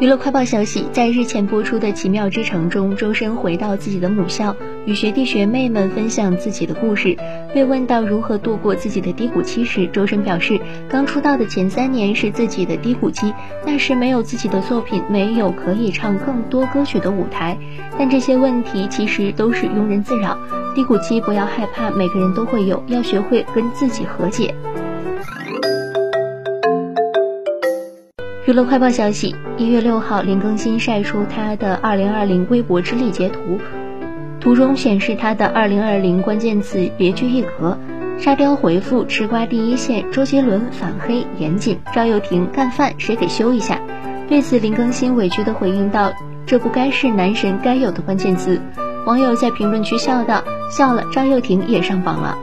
娱乐快报消息，在日前播出的《奇妙之城》中，周深回到自己的母校，与学弟学妹们分享自己的故事。被问到如何度过自己的低谷期时，周深表示，刚出道的前三年是自己的低谷期，那时没有自己的作品，没有可以唱更多歌曲的舞台。但这些问题其实都是庸人自扰，低谷期不要害怕，每个人都会有，要学会跟自己和解。娱乐快报消息：一月六号，林更新晒出他的二零二零微博之力截图，图中显示他的二零二零关键词别具一格。沙雕回复：吃瓜第一线，周杰伦反黑严谨，赵又廷干饭谁给修一下？对此，林更新委屈的回应道：“这不该是男神该有的关键词。”网友在评论区笑道：“笑了，赵又廷也上榜了。”